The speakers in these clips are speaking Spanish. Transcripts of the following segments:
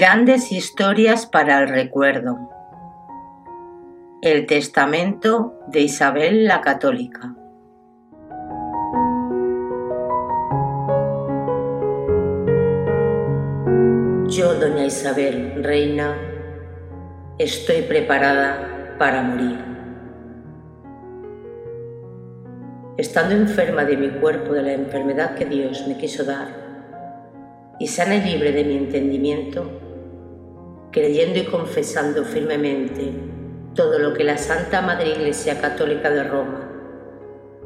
Grandes historias para el recuerdo. El testamento de Isabel la Católica. Yo, doña Isabel, reina, estoy preparada para morir. Estando enferma de mi cuerpo de la enfermedad que Dios me quiso dar, y sana y libre de mi entendimiento, creyendo y confesando firmemente todo lo que la Santa Madre Iglesia Católica de Roma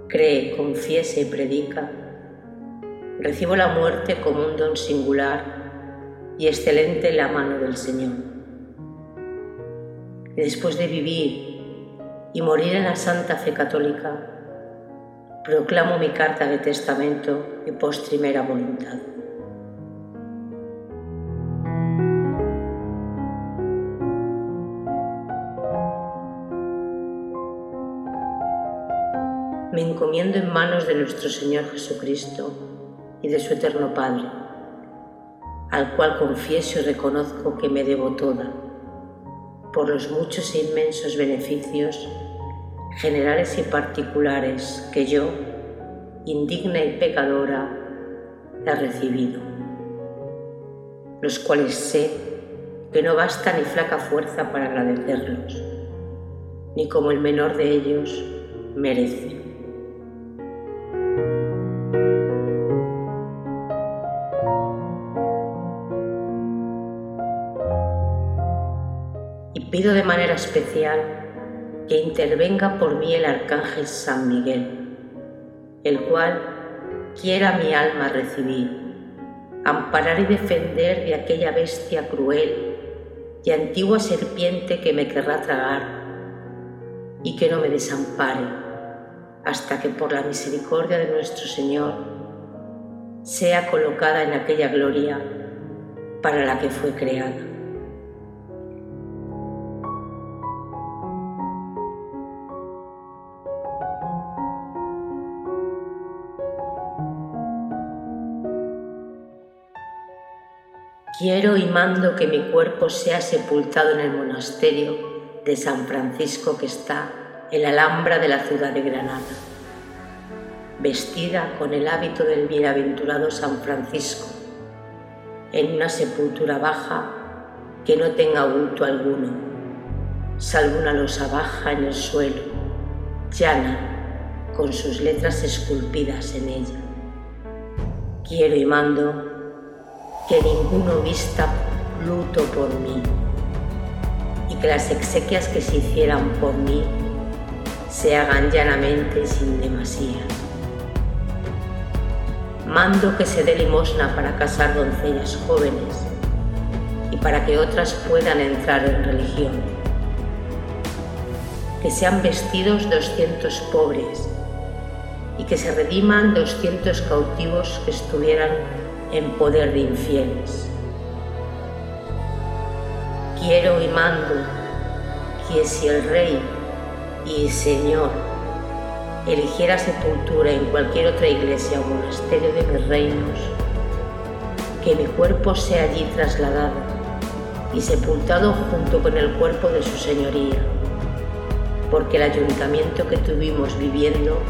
cree, confiesa y predica, recibo la muerte como un don singular y excelente en la mano del Señor. Y después de vivir y morir en la Santa Fe Católica, proclamo mi carta de testamento y postrimera voluntad. Me encomiendo en manos de nuestro Señor Jesucristo y de su eterno Padre, al cual confieso y reconozco que me debo toda, por los muchos e inmensos beneficios generales y particulares que yo, indigna y pecadora, he recibido, los cuales sé que no basta ni flaca fuerza para agradecerlos, ni como el menor de ellos merece. Pido de manera especial que intervenga por mí el arcángel San Miguel, el cual quiera mi alma recibir, amparar y defender de aquella bestia cruel y antigua serpiente que me querrá tragar y que no me desampare hasta que por la misericordia de nuestro Señor sea colocada en aquella gloria para la que fue creada. Quiero y mando que mi cuerpo sea sepultado en el monasterio de San Francisco que está en la Alhambra de la ciudad de Granada, vestida con el hábito del bienaventurado San Francisco, en una sepultura baja que no tenga bulto alguno, salvo una losa baja en el suelo, llana, con sus letras esculpidas en ella. Quiero y mando que ninguno vista luto por mí y que las exequias que se hicieran por mí se hagan llanamente sin demasía. Mando que se dé limosna para casar doncellas jóvenes y para que otras puedan entrar en religión. Que sean vestidos doscientos pobres y que se rediman doscientos cautivos que estuvieran en poder de infieles. Quiero y mando que si el Rey y Señor eligiera sepultura en cualquier otra iglesia o monasterio de mis reinos, que mi cuerpo sea allí trasladado y sepultado junto con el cuerpo de su señoría, porque el ayuntamiento que tuvimos viviendo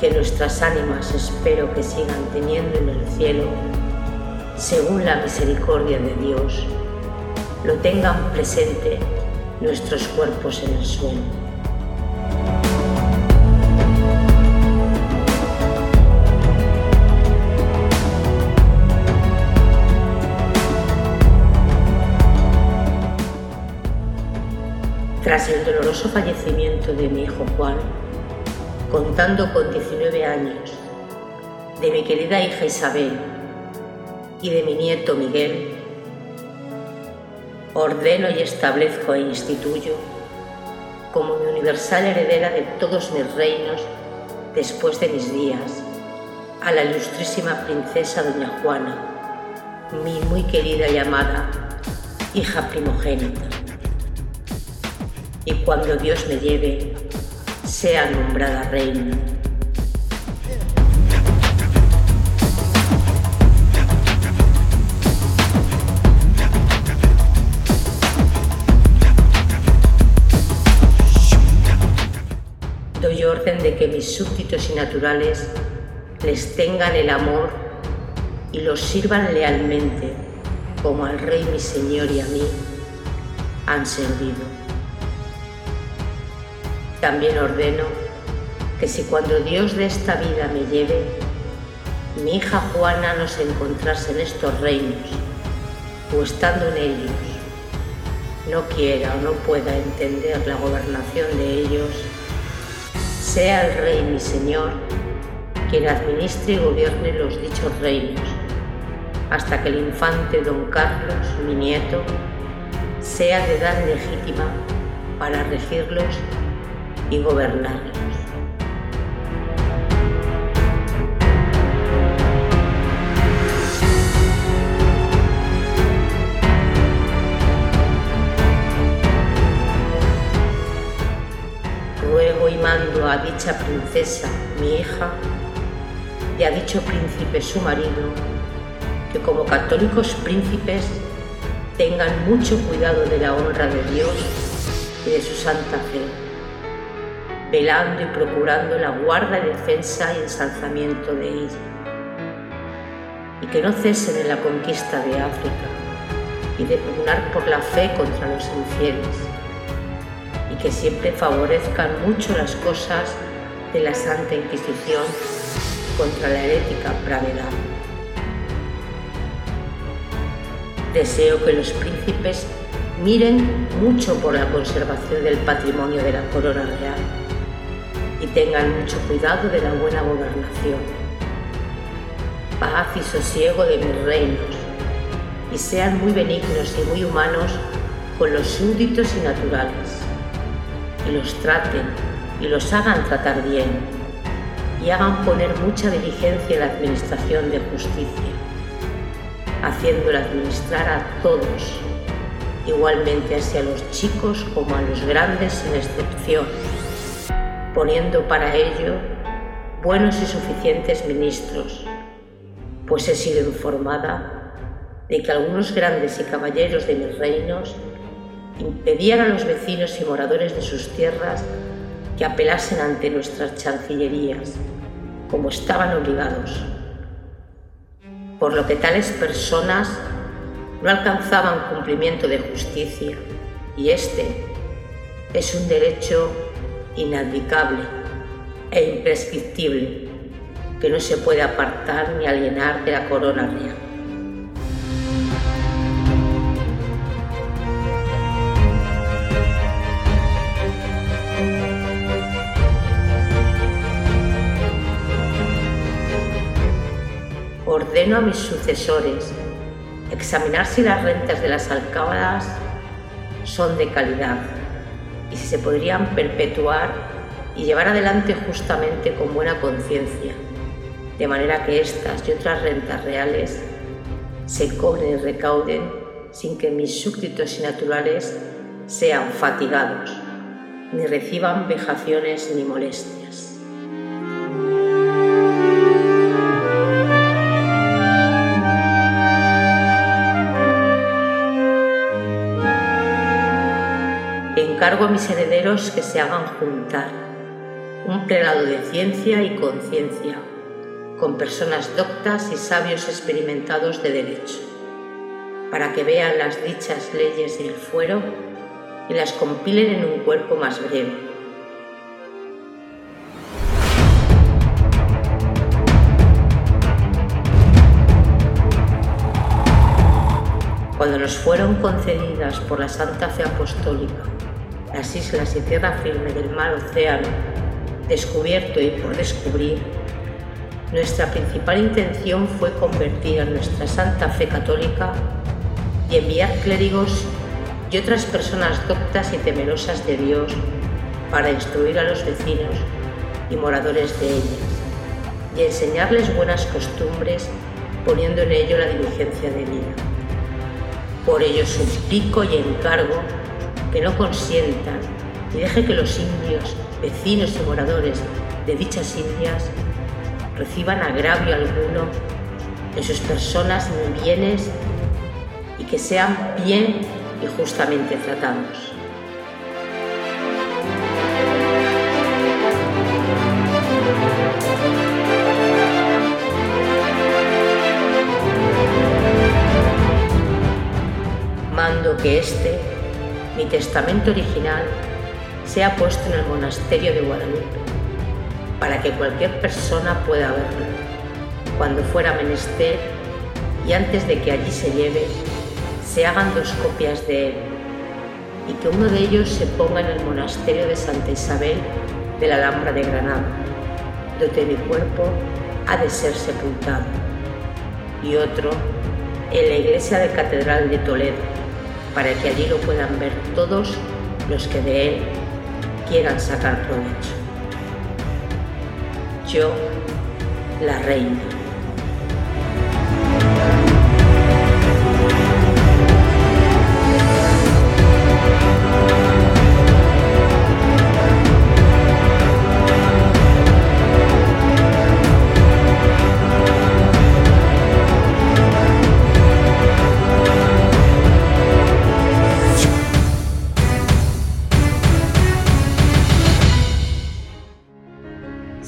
que nuestras ánimas espero que sigan teniendo en el cielo, según la misericordia de Dios, lo tengan presente nuestros cuerpos en el suelo. Tras el doloroso fallecimiento de mi hijo Juan, contando con 19 años, de mi querida hija Isabel y de mi nieto Miguel, ordeno y establezco e instituyo como mi universal heredera de todos mis reinos después de mis días a la ilustrísima princesa doña Juana, mi muy querida y amada hija primogénita. Y cuando Dios me lleve sea nombrada reina. Doy orden de que mis súbditos y naturales les tengan el amor y los sirvan lealmente como al rey mi señor y a mí han servido. También ordeno que si cuando Dios de esta vida me lleve, mi hija Juana no se encontrase en estos reinos o estando en ellos, no quiera o no pueda entender la gobernación de ellos, sea el Rey mi Señor quien administre y gobierne los dichos reinos, hasta que el infante don Carlos, mi nieto, sea de edad legítima para regirlos y gobernarlos. Ruego y mando a dicha princesa, mi hija, y a dicho príncipe su marido, que como católicos príncipes tengan mucho cuidado de la honra de Dios y de su santa fe, velando y procurando la guarda y defensa y ensalzamiento de ella, y que no cesen en la conquista de África y de pugnar por la fe contra los infieles, y que siempre favorezcan mucho las cosas de la Santa Inquisición contra la herética pravedad. Deseo que los príncipes miren mucho por la conservación del patrimonio de la corona real y tengan mucho cuidado de la buena gobernación, paz y sosiego de mis reinos, y sean muy benignos y muy humanos con los súbditos y naturales, y los traten y los hagan tratar bien, y hagan poner mucha diligencia en la administración de justicia, haciéndola administrar a todos, igualmente hacia los chicos como a los grandes sin excepción poniendo para ello buenos y suficientes ministros, pues he sido informada de que algunos grandes y caballeros de mis reinos impedían a los vecinos y moradores de sus tierras que apelasen ante nuestras chancillerías, como estaban obligados, por lo que tales personas no alcanzaban cumplimiento de justicia, y este es un derecho inabdicable e imprescriptible que no se puede apartar ni alienar de la corona real. Ordeno a mis sucesores examinar si las rentas de las alcábalas son de calidad y si se podrían perpetuar y llevar adelante justamente con buena conciencia, de manera que estas y otras rentas reales se cobren y recauden sin que mis súbditos y naturales sean fatigados, ni reciban vejaciones ni molestias. Encargo a mis herederos que se hagan juntar un prelado de ciencia y conciencia, con personas doctas y sabios experimentados de derecho, para que vean las dichas leyes del fuero y las compilen en un cuerpo más breve. Cuando nos fueron concedidas por la Santa Fe Apostólica las islas y tierra firme del mar océano, descubierto y por descubrir, nuestra principal intención fue convertir a nuestra santa fe católica y enviar clérigos y otras personas doctas y temerosas de Dios para instruir a los vecinos y moradores de ellas y enseñarles buenas costumbres poniendo en ello la diligencia de vida. Por ello suplico y encargo que no consientan y deje que los indios, vecinos y moradores de dichas Indias reciban agravio alguno en sus personas ni bienes y que sean bien y justamente tratados. Mando que este mi testamento original, sea puesto en el monasterio de Guadalupe, para que cualquier persona pueda verlo, cuando fuera menester y antes de que allí se lleve, se hagan dos copias de él y que uno de ellos se ponga en el monasterio de Santa Isabel de la Alhambra de Granada, donde mi cuerpo ha de ser sepultado, y otro en la iglesia de Catedral de Toledo, para que allí lo puedan ver todos los que de él quieran sacar provecho. Yo, la reina.